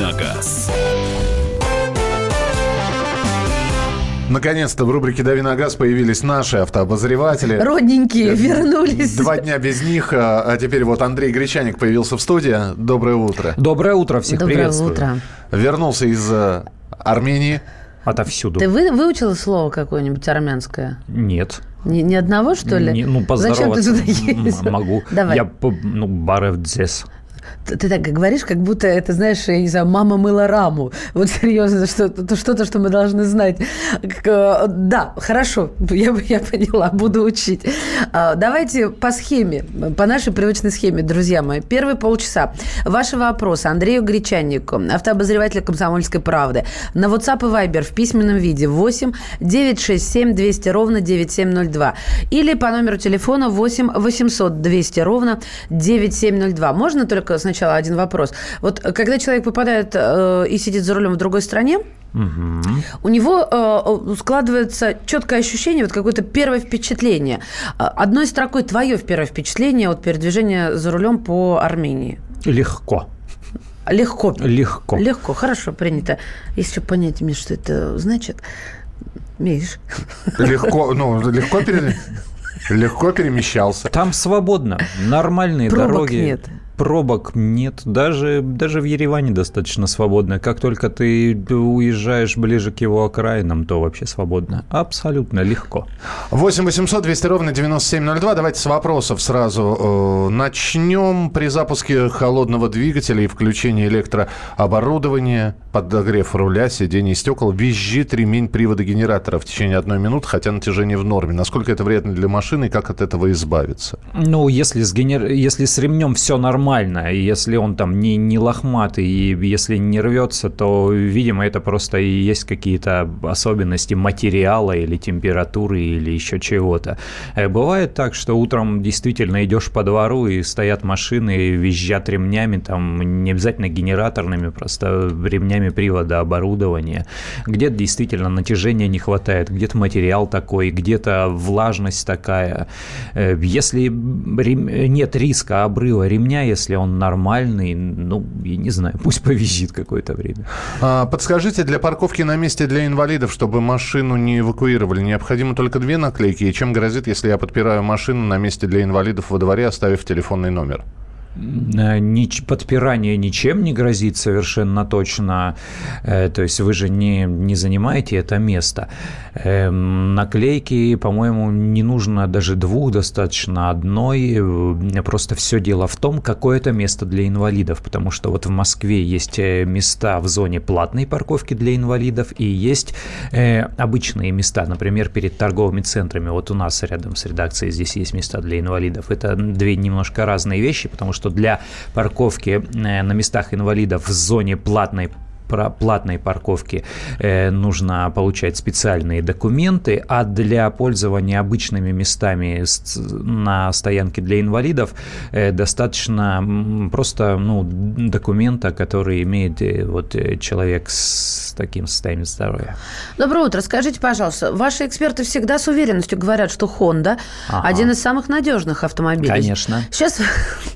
на газ». Наконец-то в рубрике «Дави на газ» появились наши автообозреватели. Родненькие вернулись. Два дня без них, а, а теперь вот Андрей Гречаник появился в студии. Доброе утро. Доброе утро, всех Доброе приветствую. утро. Вернулся из э, Армении. Отовсюду. Ты вы, выучила слово какое-нибудь армянское? Нет. Ни, ни одного, что ли? Не- ну, Зачем ты поздороваться туда ездил? могу. Давай. Я, ну, барев дзес. Ты, так говоришь, как будто это, знаешь, я не знаю, мама мыла раму. Вот серьезно, что, то- что-то, что мы должны знать. Э, Да, хорошо, я, я поняла, буду учить. А, Давайте по схеме, по нашей привычной схеме, друзья мои. Первые полчаса. Ваши вопросы Андрею Гречаннику, автообозревателю «Комсомольской правды». На WhatsApp и Viber в письменном виде 8 967 200 ровно 9702. Или по номеру телефона 8 800 200 ровно 9702. Можно только сначала один вопрос? Вот э, когда человек попадает э, и сидит за рулем в другой стране, у него э, складывается четкое ощущение, вот какое-то первое впечатление. Э, Одной строкой твое первое впечатление от передвижения за рулем по Армении. Легко. Легко. Легко. Легко, хорошо, принято. Если понять, Миш, что это значит, Миш, Легко, ну, легко, пере- легко перемещался. Там свободно. Нормальные Пробок дороги. нет. Пробок нет. Даже, даже в Ереване достаточно свободно. Как только ты уезжаешь ближе к его окраинам, то вообще свободно. Абсолютно легко. 8 800 200 ровно 9702. Давайте с вопросов сразу. э, Начнем при запуске холодного двигателя и включении электрооборудования, подогрев руля, сидений и стекол, визжит ремень привода генератора в течение одной минуты, хотя натяжение в норме. Насколько это вредно для машины и как от этого избавиться? Ну, если с, генер... если с ремнем все нормально, и если он там не, не лохматый, и если не рвется, то, видимо, это просто и есть какие-то особенности материала или температуры или еще чего-то. Э, Бывает так, что утром действительно идешь по двору и стоят машины, и визжат ремнями, там не обязательно генераторными, просто ремнями привода оборудования. Где-то действительно натяжения не хватает, где-то материал такой, где-то влажность такая. Э, Если рем- нет риска обрыва ремня, если он нормальный, ну, я не знаю, пусть повизжит какое-то время. А, Подскажите, для парковки на месте для инвалидов, чтобы машину не эвакуировали, необходимо только две наклейки? И чем грозит, если я подпираю машину на месте для инвалидов во дворе, оставив телефонный номер? Э, подпирание ничем не грозит совершенно точно. Э, То есть вы же не, не занимаете это место. Эм, Наклейки, по-моему, не нужно даже двух, достаточно одной. Э, Просто все дело в том, какое это место для инвалидов. Потому что вот в Москве есть места в зоне платной парковки для инвалидов и есть обычные места, например, перед торговыми центрами. Вот у нас рядом с редакцией здесь есть места для инвалидов. Это две немножко разные вещи, потому что для парковки э, на местах инвалидов в зоне платной про платной парковки э, нужно получать специальные документы, а для пользования обычными местами на стоянке для инвалидов э, достаточно просто ну, документа, который имеет э, вот, э, человек с таким состоянием здоровья. Доброе утро. Скажите, пожалуйста, ваши эксперты всегда с уверенностью говорят, что Honda Ага. один из самых надежных автомобилей. Конечно. Сейчас,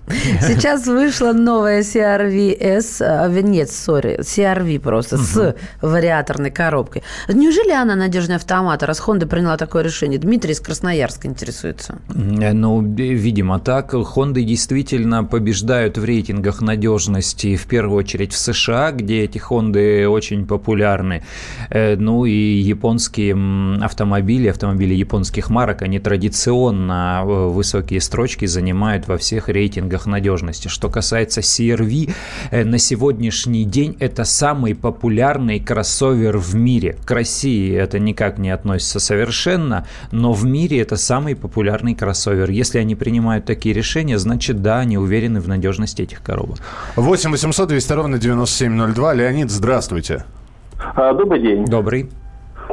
сейчас вышла новая CRV-S, а, нет, сори, CRV просто, с вариаторной коробкой. Неужели она надежнее автомата, раз Honda приняла такое решение? Дмитрий из Красноярска интересуется. Ну, видимо, так. Хонды действительно побеждают в рейтингах надежности, в первую очередь в США, где эти Хонды очень популярны. Э, Ну и японские автомобили, автомобили японских марок, они традиционно э, высокие строчки занимают во всех рейтингах надежности. Что касается CRV, э, на сегодняшний день это самый популярный кроссовер в мире. К России это никак не относится совершенно, но в мире это самый популярный кроссовер. Если они принимают такие решения, значит, да, они уверены в надежности этих коробок. 8 800 200 ровно 9702. Леонид, здравствуйте. А, Добрый день. Добрый.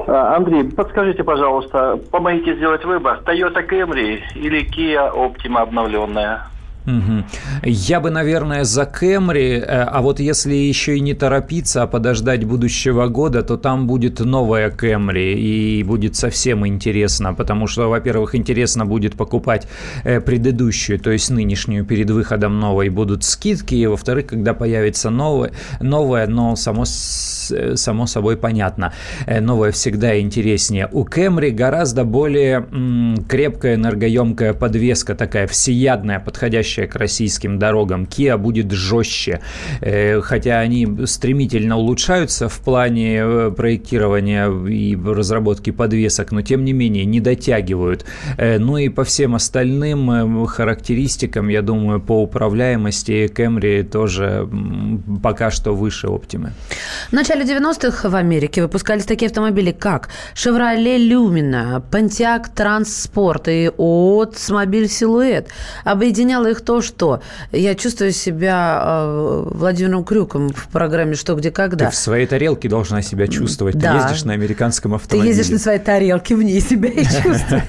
А, Андрей, подскажите, пожалуйста, помогите сделать выбор. Toyota Camry или Kia Optima обновленная? Угу. Я бы, наверное, за Кэмри, э, а вот если еще и не торопиться, а подождать будущего года, то там будет новая Кэмри, и будет совсем интересно, потому что, во-первых, интересно будет покупать э, предыдущую, то есть нынешнюю перед выходом новой будут скидки, и, во-вторых, когда появится новое, новое но само, э, само собой понятно, новое всегда интереснее. У Кэмри гораздо более м, крепкая энергоемкая подвеска, такая всеядная, подходящая подходящая к российским дорогам. Kia будет жестче, э, хотя они стремительно улучшаются в плане э, проектирования и разработки подвесок, но тем не менее не дотягивают. Э, ну и по всем остальным характеристикам, я думаю, по управляемости Camry тоже пока что выше Optima. В начале 90-х в Америке выпускались такие автомобили, как Chevrolet Lumina, Pontiac Transport и Oldsmobile Silhouette. Объединяло их то, что я чувствую себя э, Владимиром Крюком в программе «Что, где, когда». Ты в своей тарелке должна себя чувствовать. Да. Ты ездишь на американском автомобиле. Ты ездишь на своей тарелке, в ней себя и чувствуешь.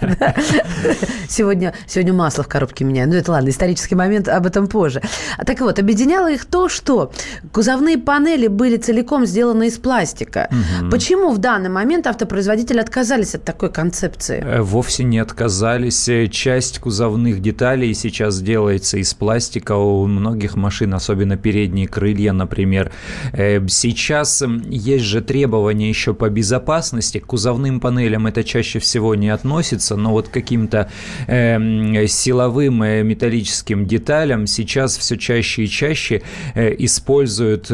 Сегодня, сегодня масло в коробке меняю. Ну, это ладно, исторический момент, об этом позже. Так вот, объединяло их то, что кузовные панели были целиком сделаны из пластика. Почему в данный момент автопроизводители отказались от такой концепции? Э, вовсе не отказались. Э, часть кузовных деталей сейчас делается делается из пластика у многих машин, особенно передние крылья, например. Э, сейчас есть же требования еще по безопасности. К кузовным панелям это чаще всего не относится, но вот каким-то э, силовым э, металлическим деталям сейчас все чаще и чаще э, используют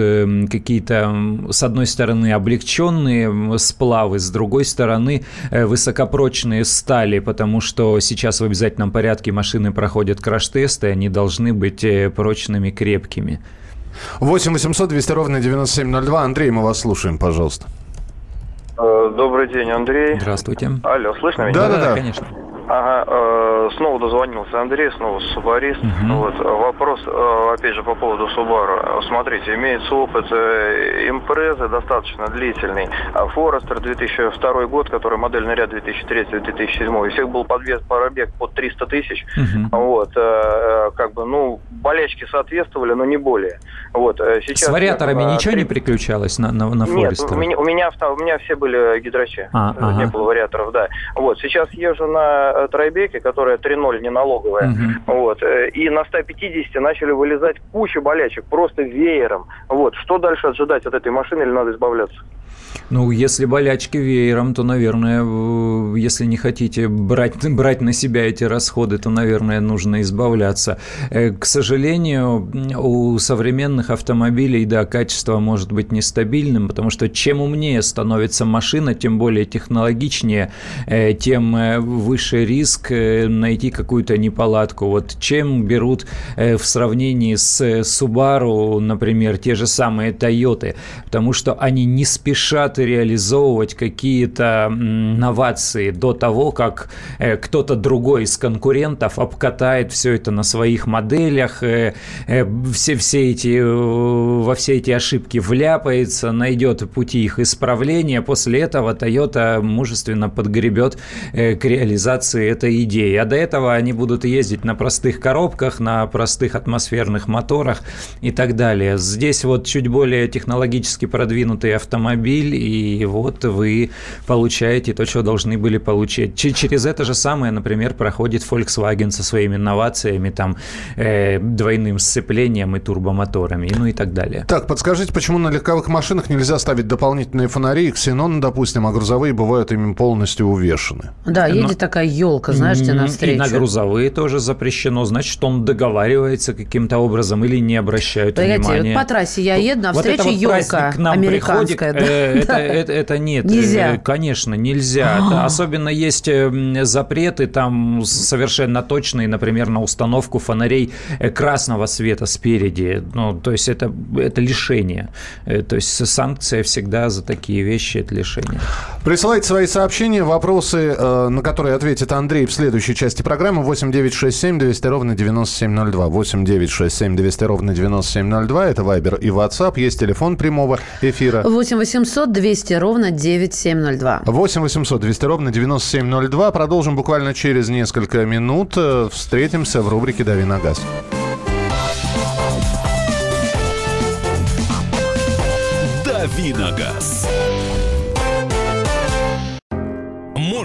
какие-то, с одной стороны, облегченные сплавы, с другой стороны, э, высокопрочные стали, потому что сейчас в обязательном порядке машины проходят краш-тесты, они должны быть э, прочными, крепкими. 8 800 200 ровно 9702. Андрей, мы вас слушаем, пожалуйста. Э, добрый день, Андрей. Здравствуйте. Алло, слышно меня? Да, да, да, конечно. Ага, э, снова дозвонился Андрей, снова субарист. Угу. Вот, вопрос, э, опять же, по поводу Subaru. Смотрите, имеется опыт э, импрезы достаточно длительный. А Форестер 2002 год, который модельный ряд 2003-2007, у всех был подвес пробег под 300 тысяч. Угу. Вот, э, как бы, ну, болячки соответствовали, но не более. Вот, сейчас, С вариаторами э, ничего 3... не приключалось на, на, на Форестере? Нет, у меня, у, меня, у меня все были гидрачи. А, не ага. было вариаторов, да. Вот, сейчас езжу на тройбеке, которая 3.0 не налоговая, угу. вот, э, и на 150 начали вылезать куча болячек, просто веером. Вот, что дальше ожидать от этой машины или надо избавляться? Ну, если болячки веером, то, наверное, если не хотите брать, брать на себя эти расходы, то, наверное, нужно избавляться. Э, к сожалению, у современных автомобилей, да, качество может быть нестабильным, потому что чем умнее становится машина, тем более технологичнее, э, тем выше риск найти какую-то неполадку. Вот чем берут в сравнении с Subaru, например, те же самые Toyota, потому что они не спешат реализовывать какие-то новации до того, как э, кто-то другой из конкурентов обкатает все это на своих моделях, э, э, все, все эти, во все эти ошибки вляпается, найдет пути их исправления. После этого Toyota мужественно подгребет к реализации этой идеи. А до этого они будут ездить на простых коробках, на простых атмосферных моторах и так далее. Здесь вот чуть более технологически продвинутый автомобиль, и вот вы получаете то, что должны были получить. Через это же самое, например, проходит Volkswagen со своими инновациями, там, э, двойным сцеплением и турбомоторами, ну и так далее. Так, подскажите, почему на легковых машинах нельзя ставить дополнительные фонари, ксенон, допустим, а грузовые бывают ими полностью увешаны? Да, едет Но... такая елка, знаешь, тебе навстречу. И на грузовые тоже запрещено, значит, он договаривается каким-то образом или не обращают Погодите, внимания. Вот по трассе я еду, навстречу вот елка американская. Приходит, да? это, это, это нет. Нельзя. Э, конечно, нельзя. Это, особенно есть э, запреты там совершенно точные, например, на установку фонарей э, красного света спереди. Ну, то есть это, это лишение. То есть санкция всегда за такие вещи – это лишение. Присылайте свои сообщения, вопросы, на которые ответит Андрей в следующей части части программы 8 9 6 7 200 ровно 9702. 8 9 6 7 200 ровно 9702. Это Viber и WhatsApp. Есть телефон прямого эфира. 8 800 200 ровно 9702. 8 800 200 ровно 9702. Продолжим буквально через несколько минут. Э, встретимся в рубрике «Дави на газ». «Дави на газ».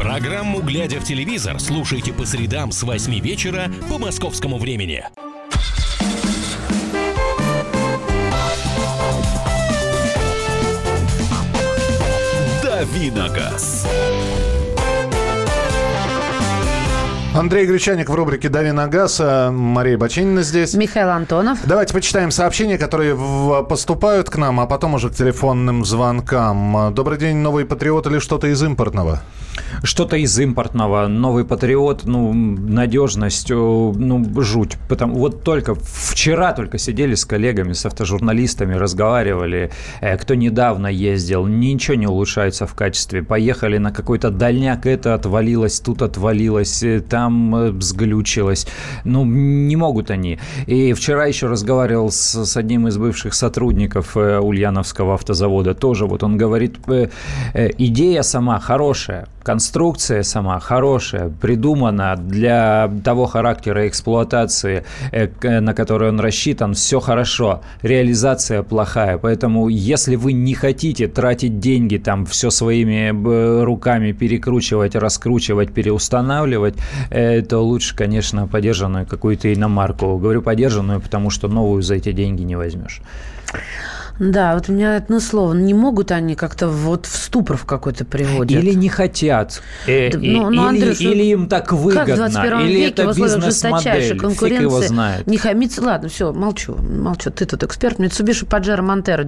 Программу «Глядя в телевизор» слушайте по средам с 8 вечера по московскому времени. Давиногаз. Андрей Гречаник в рубрике «Дави на газ». А Мария Бочинина здесь. Михаил Антонов. Давайте почитаем сообщения, которые поступают к нам, а потом уже к телефонным звонкам. Добрый день, новый патриот или что-то из импортного? Что-то из импортного. Новый патриот, ну, надежность, ну, жуть. Потому, вот только вчера только сидели с коллегами, с автожурналистами, разговаривали. Э, кто недавно ездил, ничего не улучшается в качестве. Поехали на какой-то дальняк, это отвалилось, тут отвалилось, э, там э, сглючилось. Ну, не могут они. И вчера еще разговаривал с, с одним из бывших сотрудников э, Ульяновского автозавода. Тоже вот он говорит, э, э, идея сама хорошая, конструкция сама хорошая, придумана для того характера эксплуатации, э, к- на который он рассчитан, все хорошо. Реализация плохая. Поэтому, если вы не хотите тратить деньги, там все своими б, руками перекручивать, раскручивать, переустанавливать, э, то лучше, конечно, подержанную какую-то иномарку. Говорю подержанную, потому что новую за эти деньги не возьмешь. Да, вот у меня одно слово. Не могут они как-то вот в ступор в какой-то приводят. Или не хотят, э, Да, ну, ну, или, Андрюш, ну, или им так Как в выгодно, 21 или веке это бизнес-модель, фиг его знает. не хамиться. Ладно, все, молчу, молчу. Ты тут эксперт. Mitsubishi Pajero Montero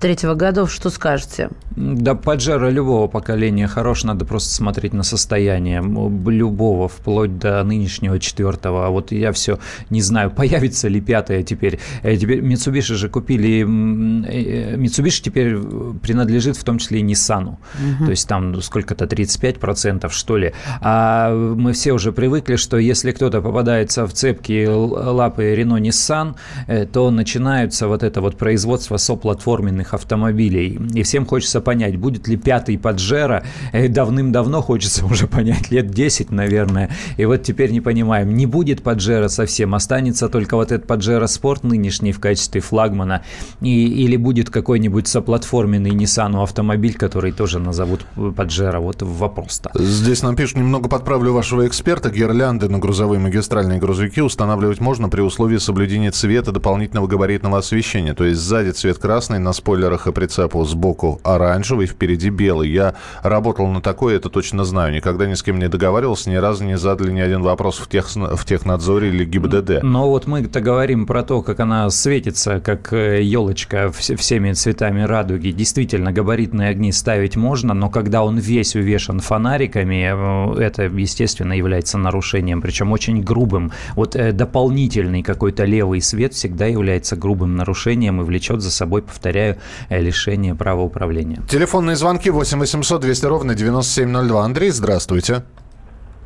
99-3 годов. Что скажете? Да, Паджеро любого поколения хорош, надо просто смотреть на состояние любого, вплоть до нынешнего четвертого. А вот я все не знаю, появится ли пятое теперь. Э, Теперь Mitsubishi же купили, Mitsubishi теперь принадлежит в том числе и Nissan. То есть там сколько-то 35% что ли. А мы все уже привыкли, что если кто-то попадается в цепки лапы Renault Nissan, э, то начинаются вот это вот производство соплатформенных автомобилей. И всем хочется понять, будет ли пятый Паджеро. Э, Давным-давно хочется уже понять, лет 10, наверное. И вот теперь не понимаем, не будет Паджеро совсем, останется только вот этот Паджеро Спорт нынешний в качестве флагмана, и, или будет какой-нибудь соплатформенный Nissan автомобиль, который тоже назовут Паджеро. Вот вопрос-то. Здесь нам пишут, немного подправлю вашего эксперта. Гирлянды на грузовые магистральные грузовики устанавливать можно при условии соблюдения цвета дополнительного габаритного освещения. То есть сзади цвет красный, на спойлерах и прицепу сбоку оранжевый, впереди белый. Я работал на такое, это точно знаю. Никогда ни с кем не договаривался, ни разу не задали ни один вопрос в, тех, в технадзоре или ГИБДД. Но вот мы-то говорим про то, как она светится, как елочка всеми цветами радуги. Действительно, габаритные огни ставить можно, но когда он весь увешан фонариками, э, это, естественно, является нарушением, причем очень грубым. Вот э, дополнительный какой-то левый свет всегда является грубым нарушением и влечет за собой, повторяю, э, лишение права управления. Телефонные звонки 8 800 200 ровно 9702. Андрей, здравствуйте.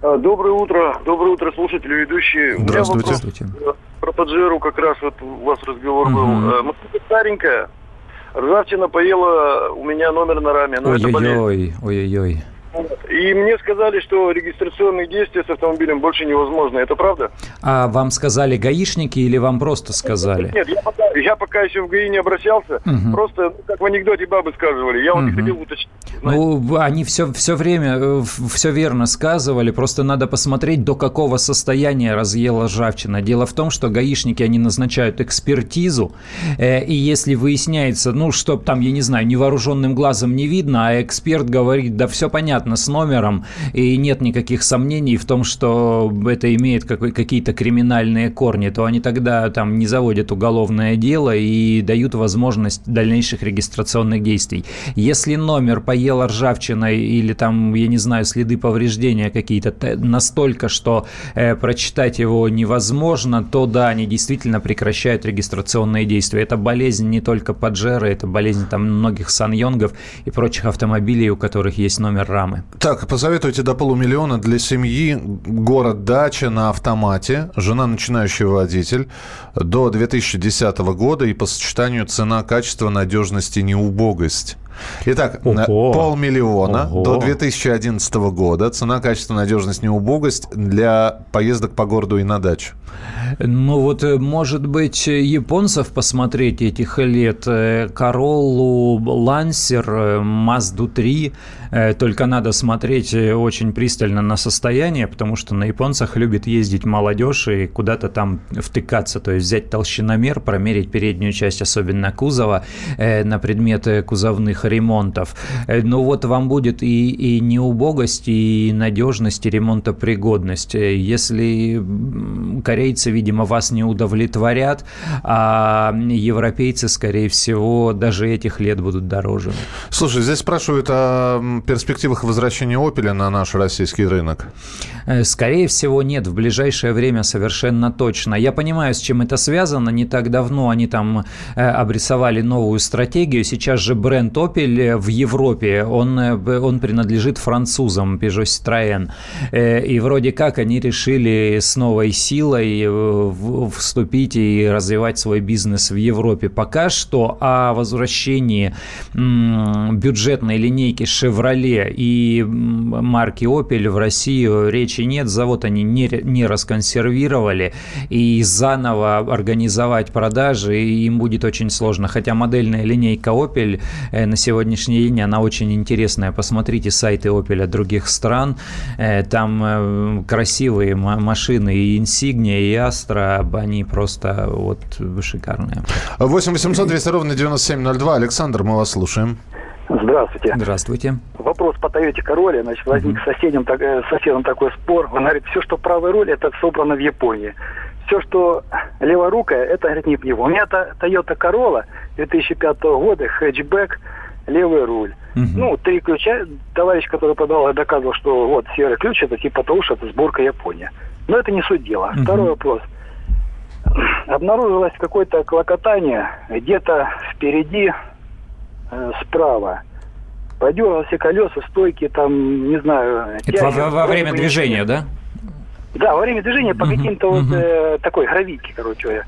Доброе утро, доброе утро, слушатели, ведущие. У меня Здравствуйте. вопрос, Про Паджеру как раз вот у вас разговор был. Мгм. Э, Машина старенькая, ржавчина поела у меня номер на раме. Ой-ой-ой, ой-ой-ой. И мне сказали, что регистрационные действия с автомобилем больше невозможны. Это правда? А вам сказали гаишники или вам просто сказали? Нет, я пока, я пока еще в ГАИ не обращался. Мгм. Просто, ну, как в анекдоте бабы сказывали. Я вот и Мгм. хотел уточнить. знаете. Ну, они все, все время все верно сказывали, просто надо посмотреть, до какого состояния разъела ржавчина. Дело в том, что гаишники, они назначают экспертизу, э, и если выясняется, ну, что там, я не знаю, невооруженным глазом не видно, а эксперт говорит, да все понятно с номером, и нет никаких сомнений в том, что это имеет какие-то криминальные корни, то они тогда там не заводят уголовное дело и дают возможность дальнейших регистрационных действий. Если номер поела ржавчиной или там, я не знаю, следы повреждения какие-то настолько, что э, прочитать его невозможно, то да, они действительно прекращают регистрационные действия. Это болезнь не только Паджеро, это болезнь там многих Саньонгов и прочих автомобилей, у которых есть номер рамы. Программы. Так, посоветуйте до полумиллиона для семьи город дача на автомате, жена начинающий водитель до 2010 года и по сочетанию цена, качество, надежность и неубогость. Итак, Ого. полмиллиона Ого. до 2011 года. Цена, качество, надежность, неубогость для поездок по городу и на дачу. Ну вот, э, может быть, японцев посмотреть этих лет. Короллу, Лансер, Мазду 3. Только надо смотреть э, очень пристально на состояние, потому что на японцах любит ездить молодежь и куда-то там втыкаться. То есть взять толщиномер, промерить переднюю часть, особенно кузова, э, на предмет кузовных ремонтов. Ну вот вам будет и, и неубогость, и надежность, и ремонтопригодность. Если корейцы, видимо, вас не удовлетворят, а европейцы, скорее всего, даже этих лет будут дороже. Слушай, здесь спрашивают о перспективах возвращения «Опеля» на наш российский рынок. Э, скорее всего, нет. В ближайшее время совершенно точно. Я понимаю, с чем это связано. Не так давно они там э, обрисовали новую стратегию. Сейчас же бренд Opel в Европе, он, э, он принадлежит французам, Peugeot Citroën. И вроде как они решили с новой силой вступить и развивать свой бизнес в Европе. Пока что о возвращении бюджетной линейки Chevrolet и марки Opel в Россию речи нет. Завод они не, не расконсервировали. И заново организовать продажи им будет очень сложно. Хотя модельная линейка Opel э, на сегодняшний день, она очень интересная. Посмотрите сайты Opel других стран. Э, там э, красивые машины и Insignia, и Astra, они просто вот шикарные. 8 800 200 ровно 9702. Александр, мы вас слушаем. Здравствуйте. Здравствуйте. Вопрос по Тойоте Короле. Значит, возник uh-huh. с соседем, так, э, соседом такой спор. Он говорит, все, что правая руль, это собрано в Японии. Все, что леворукая, это, говорит, не в него. У меня это Toyota Corolla 2005 года, хэтчбэк, левый руль. Uh-huh. Ну, три ключа. Товарищ, который продавал, доказывал, что вот серый ключ, это типа того, что это сборка Япония. Но это не суть дела. Uh-huh. Второй вопрос. Обнаружилось какое-то клокотание где-то впереди э, справа. Подергал все колеса, стойки, там, не знаю... Это тянет, во, во время движения, да? Да, во время движения по каким-то вот э, такой гравийке, короче.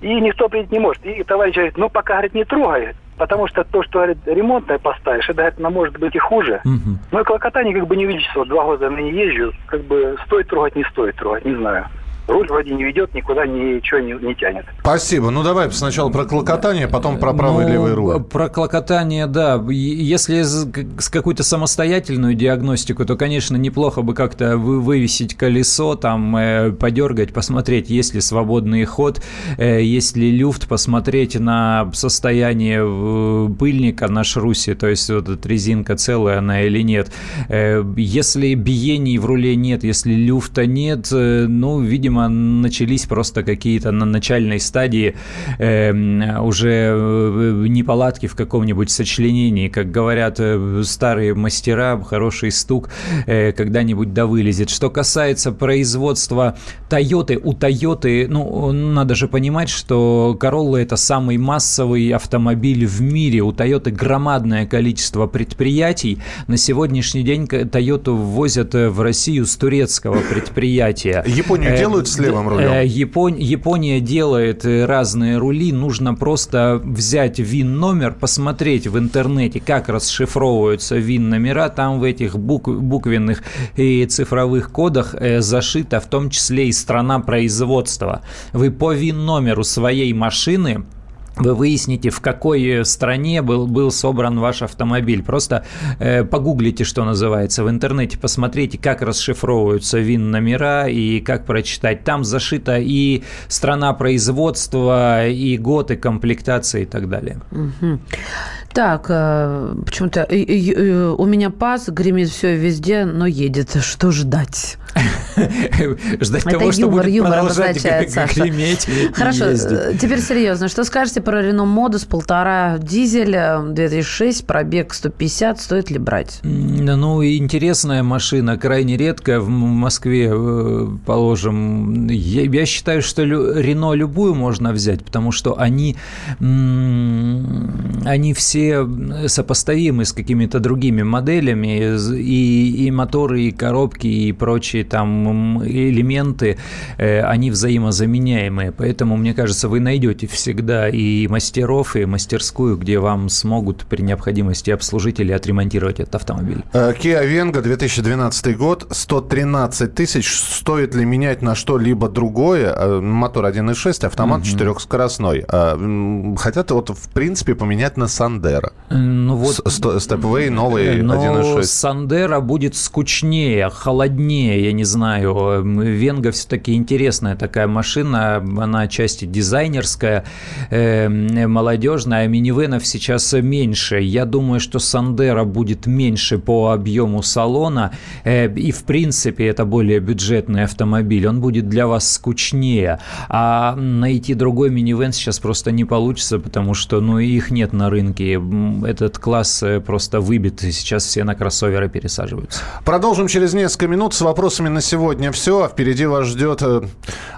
И никто принять не может. И товарищ говорит, ну, пока, говорит, не трогай, потому что то, что, ремонтное поставишь, это, говорит, может быть и хуже. Угу. Ну, и клокотание как бы не видишь, вот два года на ней езжу, как бы стоит трогать, не стоит трогать, не знаю руль вроде не ведет, никуда ничего не, не тянет. Спасибо. Ну, давай сначала про клокотание, потом про правый ну, и левый руль. Про клокотание, да. Если с какую-то самостоятельную диагностику, то, конечно, неплохо бы как-то вывесить колесо, там, э, подергать, посмотреть, есть ли свободный ход, э, есть ли люфт, посмотреть на состояние э, пыльника на шрусе, то есть вот эта резинка целая она или нет. Э, если биений в руле нет, если люфта нет, ну, видимо, видимо, начались просто какие-то на начальной стадии эм, э, уже неполадки в каком-нибудь сочленении. Как говорят э, старые мастера, хороший стук э, когда-нибудь да вылезет. Что касается производства Toyota, у Toyota, ну, надо же понимать, что Corolla это самый массовый автомобиль в мире. У Toyota громадное количество предприятий. На сегодняшний день Toyota ввозят э, в Россию с турецкого предприятия. Японию делают делают с левым рулем? Э, Япон... Япония делает э, разные рули. Нужно просто взять ВИН-номер, посмотреть в интернете, как расшифровываются ВИН-номера. Там в этих бук... буквенных и цифровых кодах э, зашита в том числе и страна производства. Вы по ВИН-номеру своей машины вы выясните, в какой стране был, был собран ваш автомобиль. Просто э, погуглите, что называется, в интернете, посмотрите, как расшифровываются ВИН-номера и как прочитать. Там зашита и страна производства, и год, и комплектация и так далее. Так, э, почему-то э, э, у меня пас, гремит все везде, но едет. Что ждать? Ждать Это того, что будет продолжать греметь Хорошо, э, теперь серьезно. Что скажете про Рено Модус полтора дизель, э, 2006, пробег 150, стоит ли брать? Ну, интересная машина, крайне редкая в Москве, э, положим. Я, считаю, что Рено любую можно взять, потому что они, они все сопоставимы с какими-то другими моделями, и, и моторы, и коробки, и прочие там элементы, э, они взаимозаменяемые. Поэтому, мне кажется, вы найдете всегда и мастеров, и мастерскую, где вам смогут при необходимости обслужить или отремонтировать этот автомобиль. Э, Kia Venga, 2012 год, 113 тысяч. Стоит ли менять на что-либо другое? Э, Мотор 1.6, автомат четырехскоростной. А, м, Хотят вот, в принципе, поменять на Сандера. Ну вот, Степвей новый но 1.6. Сандера будет скучнее, холоднее, я не знаю. Венга все-таки интересная такая машина, она отчасти дизайнерская, э, молодежная, а минивенов сейчас меньше. Я думаю, что Сандера будет меньше по объему салона, э, и в принципе это более бюджетный автомобиль, он будет для вас скучнее. А найти другой минивэн сейчас просто не получится, потому что ну, их нет на рынке. Этот класс э, просто выбит, и сейчас все на кроссоверы пересаживаются. Продолжим через несколько минут с вопросами на сегодня. Все, впереди вас ждет э,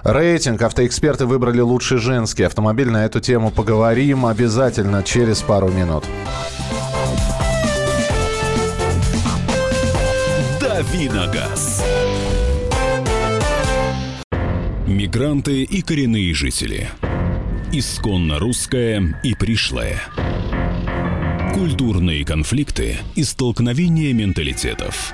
рейтинг. Автоэксперты выбрали лучший женский автомобиль. На эту тему поговорим обязательно через пару минут. Давиногаз. Мигранты и коренные жители. Исконно русское и пришлое. Культурные конфликты и столкновения менталитетов.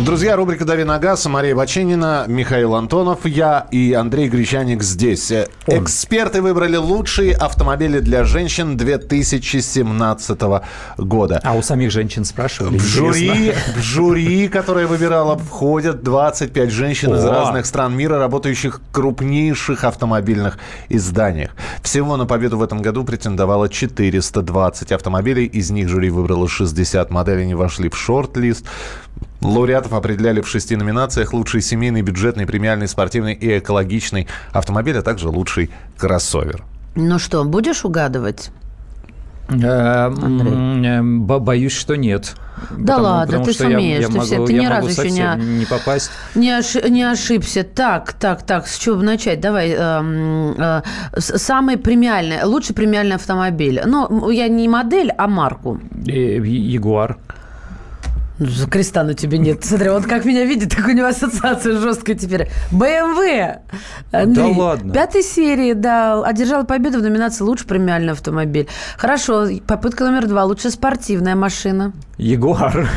Друзья, рубрика «Дави на газ», Мария Баченина, Михаил Антонов, я и Андрей Гречаник здесь. Э, Эксперты выбрали лучшие автомобили для женщин 2017 года. А у самих женщин спрашивали? В жюри, в жюри, которое выбирало, входят 25 женщин из О! разных стран мира, работающих в крупнейших автомобильных изданиях. Всего на победу в этом году претендовало 420 автомобилей. Из них жюри выбрало 60 моделей, они вошли в шорт-лист. Лауреатов определяли в шести номинациях. Лучший семейный, бюджетный, премиальный, спортивный и экологичный автомобиль, а также лучший кроссовер. Ну что, будешь угадывать? Э, м, э, бо- Боюсь, что нет. Да ладно, ты что я- сумеешь, я ты все- могу- ты я ни могу разу еще не- не попасть. Не, оши- не ошибся. Так, так, так, с чего начать? Давай. э, с- самый премиальный, лучший премиальный автомобиль. Ну, я не модель, а марку. Э, Ягуар. Ну, за Креста на тебе нет. Смотри, он как меня видит, так у него ассоциация жесткая теперь. БМВ. Андрей, ладно? Пятой серии, да. Одержала победу в номинации «Лучший премиальный автомобиль». Хорошо, попытка номер два. Лучшая спортивная машина. Ягуар.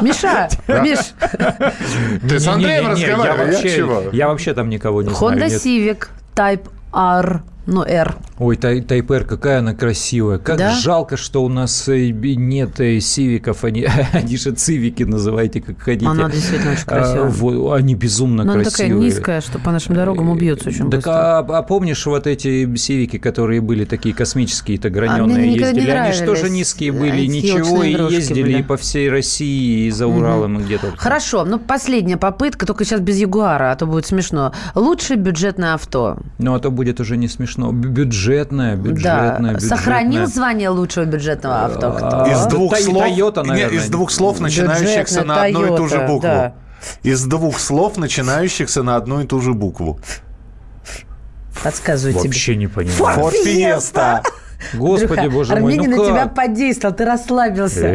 Миша, Миш, Ты с Андреем разговариваешь? Я вообще там никого не знаю. Honda. Civic Type R. Ну, R. Ой, Тай- Тайпер, какая она красивая. Как Да? жалко, что у нас э, нет э, сивиков. Они, они же цивики называйте, как хотите. Она действительно очень А, красивая. во- они безумно Но она красивые. такая низкая, что по нашим дорогам убьется очень Так быстро. а, а помнишь вот эти сивики, которые были такие космические-то А граненые, не ездили? Они же тоже низкие были, эти ничего, и ездили были. и по всей России, и за Уралом, и где только. Хорошо, ну последняя попытка, только сейчас без Ягуара, а то будет смешно. Лучшее бюджетное авто. Ну, а то будет уже не смешно. Бю- Бюджетное, бюджетное, да. бюджетное. Сохранил звание лучшего бюджетного авто. кто? А, Из двух Тай- слов, Toyota, из двух слов, начинающихся Бюджетная на одну и ту же букву. да. Из двух слов, начинающихся на одну и ту же букву. Подсказываю тебе. Вообще не понимаю. Форд Фиеста. Господи, Андрюха, боже мой, Армений ну на тебя подействовал, ты расслабился.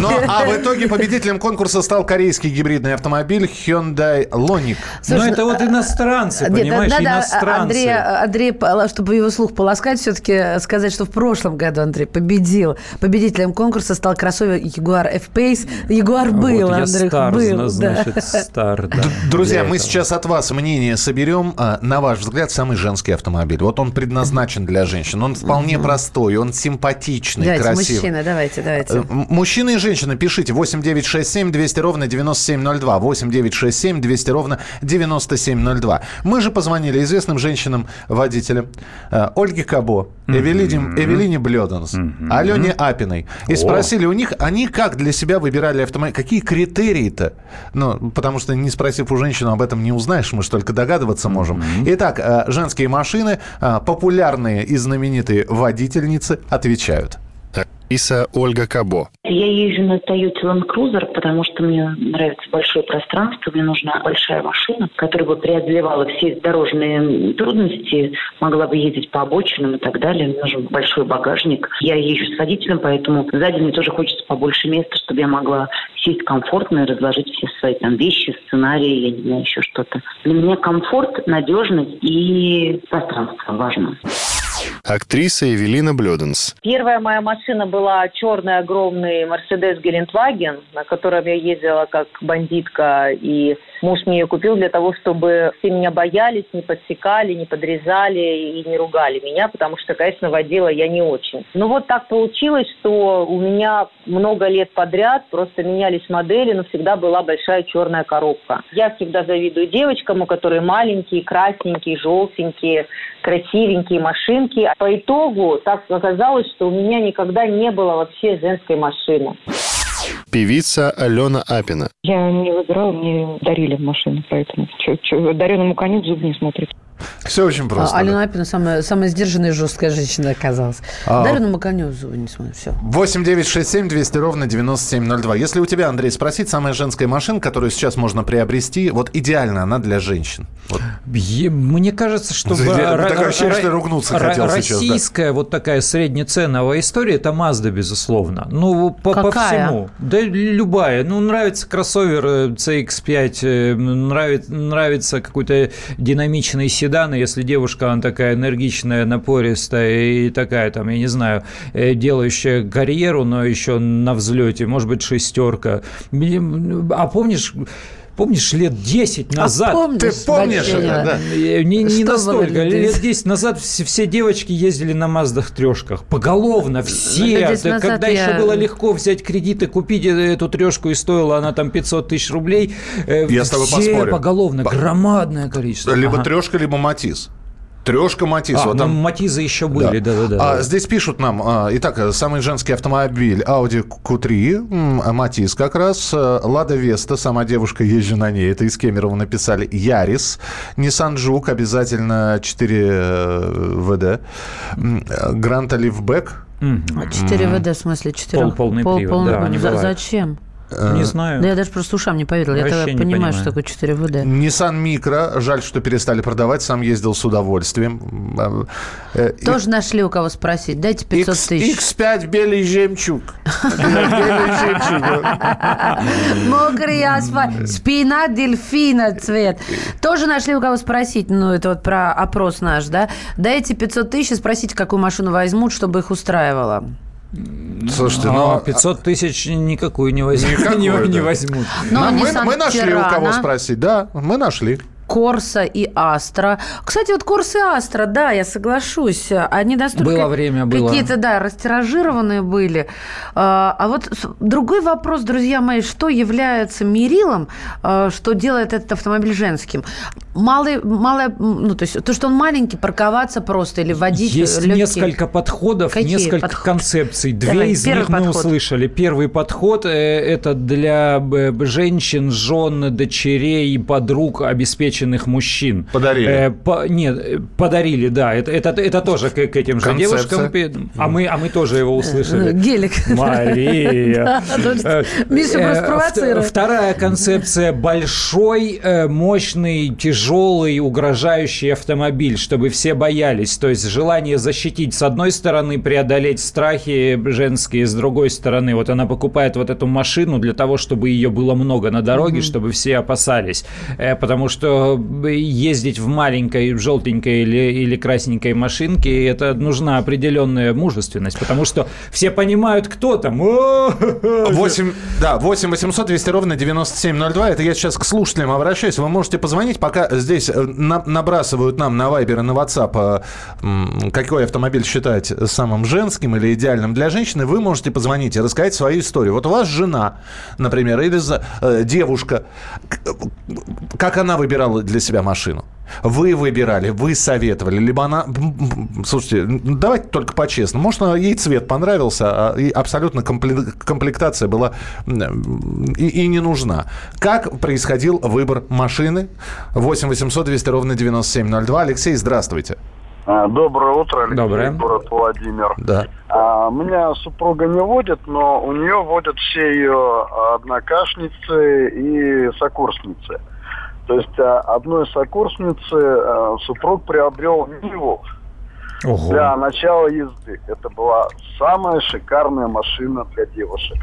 Ну, а в итоге победителем конкурса стал корейский гибридный автомобиль Hyundai Ioniq. Слушай, ну, это вот а- иностранцы, Нет, понимаешь, надо иностранцы. Андрей, чтобы его слух полоскать, все-таки сказать, что в прошлом году Андрей победил. Победителем конкурса стал кроссовер Jaguar F-Pace. Jaguar был, вот Андрей, был. значит, стар, да. Друзья, мы сейчас от вас мнение соберем. А, На ваш взгляд, самый женский автомобиль. Вот он предназначен для женщин. Он вполне простой, он симпатичный, Давайте, красивый. мужчина, давайте, Э, давайте. м- Мужчины и женщины, пишите 8967 200 ровно 9702. 8967 200 ровно 9702. Мы же позвонили известным женщинам-водителям. э, Ольге Кабо, Эвелине, Эвелине Блёданс, Алене Апиной. И спросили у них, они как для себя выбирали автомобиль, какие критерии-то? Ну, потому что не спросив у женщины, об этом не узнаешь, мы же только догадываться можем. Итак, э, женские машины, э, популярные и знаменитые водительницы отвечают. Иса Ольга Кабо. Я езжу на Toyota Land Cruiser, потому что мне нравится большое пространство, мне нужна большая машина, которая бы преодолевала все дорожные трудности, могла бы ездить по обочинам и так далее. Мне нужен большой багажник. Я езжу с водителем, поэтому сзади мне тоже хочется побольше места, чтобы я могла сесть комфортно и разложить все свои там вещи, сценарии, я не знаю, еще что-то. Для меня комфорт, надежность и пространство важно. Yeah. Актриса Эвелина Блёденс. Первая моя машина была черный огромный Мерседес Гелендваген, на котором я ездила как бандитка, и муж мне ее купил для того, чтобы все меня боялись, не подсекали, не подрезали и не ругали меня, потому что, конечно, водила я не очень. Но вот так получилось, что у меня много лет подряд просто менялись модели, но всегда была большая черная коробка. Я всегда завидую девочкам, у которых маленькие, красненькие, желтенькие, красивенькие машинки. По итогу так оказалось, что у меня никогда не было вообще женской машины. Певица Алена Апина. Я не выбирала, мне дарили машину, поэтому чё, чё, дареному коню в зуб не смотрит. Все очень просто. А, Алена Апина самая, самая сдержанная и жесткая женщина оказалась. А- Дарину зубы не смотрю, все. 8 9 6 7 200 ровно 9702. Если у тебя, Андрей, спросить, самая женская машина, которую сейчас можно приобрести, вот идеально она для женщин. Вот. Мне кажется, что Такое ра- ра- ощущение, что ра- ругнуться хотел сейчас, да. Российская вот такая среднеценовая история – это Mazda, безусловно. Ну, по, по Какая? всему. Да любая. Ну, нравится кроссовер э, CX-5, э, нравится, нравится какой-то динамичный седан, и если девушка, она такая энергичная, напористая и такая, там, я не знаю, э, делающая карьеру, но еще на взлете, может быть, шестерка. А помнишь... Помнишь, лет 10 назад... А помнишь, Ты помнишь это, да? Э, Не, не настолько. лет Лет 10? 10 назад все, все девочки ездили на Маздах трешках. Поголовно, все. 10 Да, назад Когда я- еще было легко взять кредит и купить эту трешку, и стоила она там 500 тысяч рублей. э, Я с тобой все поспорю. поголовно, По- громадное количество. Либо Ага. трешка, либо матис. Трешка, матис. А, вот ну, там- Матизы еще были, да-да-да. А, здесь пишут нам, а, итак, самый женский автомобиль Audi Q3, м, а, Матис как раз, э, Лада Веста, сама девушка, езжу на ней, это из Кемерово написали, Ярис, Nissan Жук, обязательно 4 э, ВД, Лифбек, Мгм. 4 ВД, в смысле 4? Пол- полный привод, да, они бывают. Зачем? Не знаю. Да я даже просто ушам не поверила. Я Вообще тогда не понимаю, понимаю. что такое 4 ВД. Nissan Micro, жаль, что перестали продавать, сам ездил с удовольствием. Э, э, Тоже нашли у кого спросить. Дайте 500 X- тысяч. X5 белый жемчуг. Белый жемчуг. Мокрый асфальт, спина дельфина цвет. Тоже нашли у кого спросить. Ну, это вот про опрос наш, да? Дайте 500 тысяч и спросите, какую машину возьмут, чтобы их устраивало. Слушайте, А ну... 500 тысяч никакую не возьмут. Никакую, не, не да. возьмут. Но мы, мы нашли у кого спросить. Да, мы нашли. Корса и Астра. Кстати, вот Корса и Астра, да, я соглашусь. Они настолько... Было время, было. Какие-то, да, растиражированные были. А а вот другой вопрос, друзья мои, что является мерилом, а, что делает этот автомобиль женским? Малый, малая, м, ну, то есть то, что он маленький, парковаться просто или водить Есть легкий. несколько подходов, Какие несколько подход- концепций. Две Давай, из них мы подход. услышали. Первый подход э, это для э, женщин, жен, дочерей, подруг их мужчин. Подарили. Э, по, нет, э, подарили, да. Это, это, это тоже к, к этим же Концепция. девушкам. А мы, а мы тоже его услышали. Гелик. Мария. Э, Миша э, просто провоцирует. вт- Вторая концепция – большой, э, мощный, тяжелый, угрожающий автомобиль, чтобы все боялись. То есть желание защитить с одной стороны, преодолеть страхи женские с другой стороны. Вот она покупает вот эту машину для того, чтобы ее было много на дороге, чтобы все опасались. Э, Потому что ездить в маленькой желтенькой или, или красненькой машинке, это нужна определенная мужественность, потому что все понимают, кто там. О, 8, да, 8 800 200 ровно 9702. Это я сейчас к слушателям обращаюсь. Вы можете позвонить, пока здесь э, на- набрасывают нам на Вайбер и на WhatsApp, э, какой автомобиль считать самым женским или идеальным для женщины. Вы можете позвонить и рассказать свою историю. Вот у вас жена, например, или за- э, девушка. К- Как она выбирала для себя машину? Вы выбирали, вы советовали, либо она... Слушайте, давайте только по-честному. Может, ей цвет понравился, а и абсолютно компле- комплектация была и, и не нужна. Как происходил выбор машины? 8 800 200 ровно 9702. Alексей, здравствуйте. А, Доброе утро, Алексей, Доброе. город Владимир. Да. А, меня супруга не водит, но у нее водят все ее однокашницы и сокурсницы. То есть а, одной сокурсницы а, супруг приобрел Ниву для начала езды. Это была самая шикарная машина для девушек.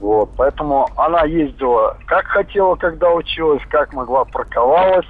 Вот, поэтому она ездила как хотела, когда училась, как могла, парковалась,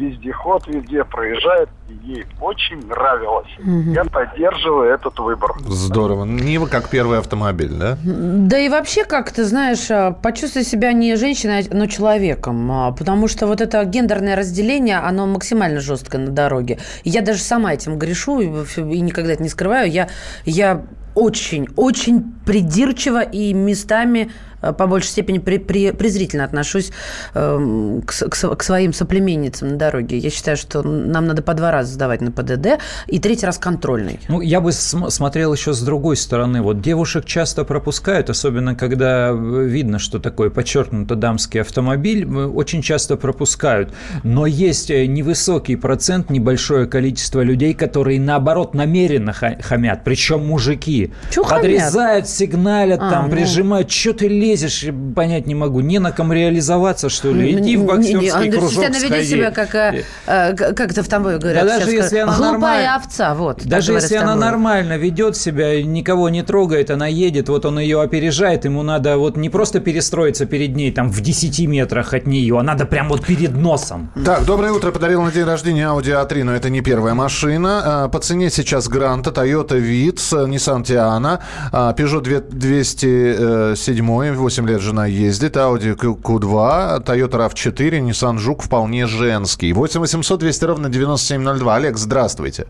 вездеход везде проезжает, и ей очень нравилось. Я поддерживаю этот выбор. Здорово. Нива как первый автомобиль, да? Да и вообще, как ты знаешь, а, почувствуй себя не женщиной, но человеком. а, Потому что вот это гендерное разделение, оно максимально жесткое на дороге. Я даже сама этим грешу и, никогда это не скрываю. Я, я очень, очень придирчиво и местами по большей степени при- при- презрительно отношусь эм, к, к к своим соплеменницам на дороге. Я считаю, что нам надо по два раза сдавать на ПДД и третий раз контрольный. Ну, я бы см- смотрел еще с другой стороны. Вот девушек часто пропускают, особенно когда э, видно, что такой подчеркнуто дамский автомобиль, э, очень часто пропускают. Но есть э, невысокий процент, небольшое количество людей, которые наоборот намеренно ха- хамят, причем мужики. Чё хамят? Подрезают, сигналят, А, там, ну. прижимают. Что ты лезешь? Понять не могу. Не на ком реализоваться, что ли? Иди в Не, не, боксерский Андрей, кружок она ведет себя как, э, э, к- как это в Тамбове говорят. Да даже если она Глупая нормально- овца, вот. Даже если она нормально ведет себя, никого не трогает, она едет, вот он ее опережает, ему надо вот не просто перестроиться перед ней там в 10 метрах от нее, а надо прям вот перед носом. Так, доброе утро. Подарил на день рождения Audi A3, но это не первая машина. А, По цене сейчас Гранта, Toyota Vitz, Nissan Tiana, а, Peugeot 207, 8 лет жена ездит, Audi Q- Q2, Toyota RAV4, Nissan Жук вполне женский. 8 800 200 ровно 9702. Олег, здравствуйте.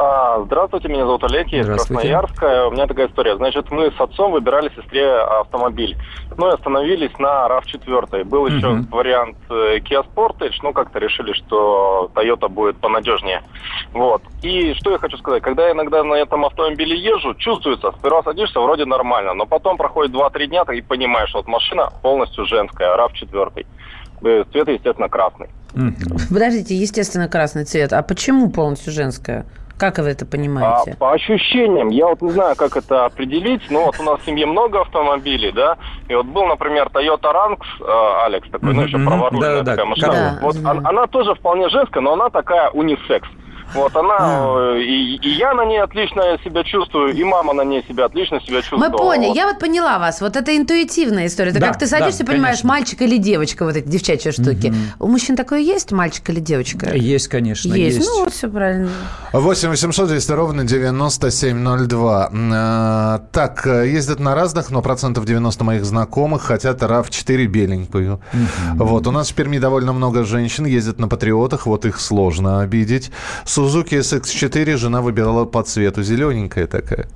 А, здравствуйте, меня зовут Олег, я из. Красноярска. У меня такая история. Значит, мы с отцом выбирали сестре автомобиль. Ну и остановились на RAV4. Был еще Мгм. вариант э, Kia Sportage, ну как-то решили, что Toyota будет понадежнее. Вот. И что я хочу сказать, когда я иногда на этом автомобиле езжу, чувствуется, сперва садишься, вроде нормально, но потом проходит 2-3 дня, и понимаешь, что вот машина полностью женская, RAV4. Э, Цвет, естественно, красный. Подождите, естественно, красный цвет. А почему полностью женская? Как вы это А, понимаете? по ощущениям, я вот не знаю, как это определить, но вот у нас в семье много автомобилей, да, и вот был, например, Toyota Ranks, э, Алекс такой, ну еще праворульная такая машина. Да, вот она тоже вполне женская, но она такая унисекс. Вот она, А. э, и, и я на ней отлично себя чувствую, и мама на ней себя отлично себя чувствует. Мы поняли, я вот поняла вас. Вот это интуитивная история. Это Да, как ты садишься, да, понимаешь, конечно. мальчик или девочка, вот эти девчачьи штуки. У мужчин такое есть, мальчик или девочка? Есть, конечно, есть. Ну, вот все правильно. 8 800 200 ровно 9702. Э, Так, э, ездят на разных, но процентов 90 моих знакомых хотят RAV4 беленькую. Вот, у нас в Перми довольно много женщин ездят на патриотах, вот их сложно обидеть. Suzuki SX4 жена выбирала по цвету, зелененькая такая.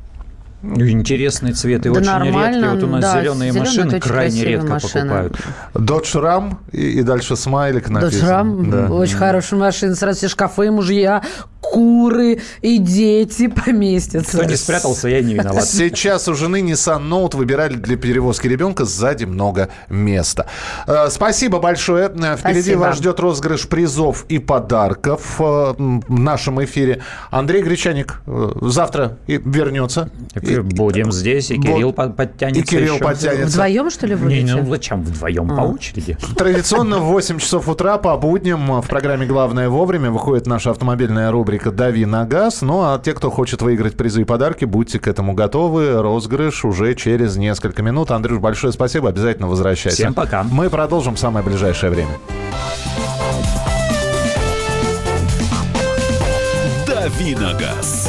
Ну, Интересный цвет и Да очень нормально, редкий. Вот у нас да, зеленые зелёная машины крайне редко машина. покупают. Dodge Ram и, и дальше смайлик написан. Додж Рам, Да. очень хорошая машина. Сразу все шкафы, мужья, куры, и дети поместятся. Кто не спрятался, я не виноват. Сейчас у жены Nissan Note выбирали для перевозки ребенка сзади много места. Э, Спасибо большое. Э, Впереди Спасибо. вас ждет розыгрыш призов и подарков э, в нашем эфире. Андрей Гречаник завтра вернется. И- Будем здесь, и Вот. Кирилл под- подтянется И Кирилл еще. подтянется. Вдвоем, что ли, Не, будете? ну зачем вдвоем по А. очереди? Традиционно в 8 часов утра по будням в программе «Главное вовремя» выходит наша автомобильная рубрика «Дави на газ». Ну, а те, кто хочет выиграть призы и подарки, будьте к этому готовы. Розыгрыш уже через несколько минут. Андрюш, большое спасибо. Обязательно возвращайся. Всем пока. Мы продолжим в самое ближайшее время. Давиногаз.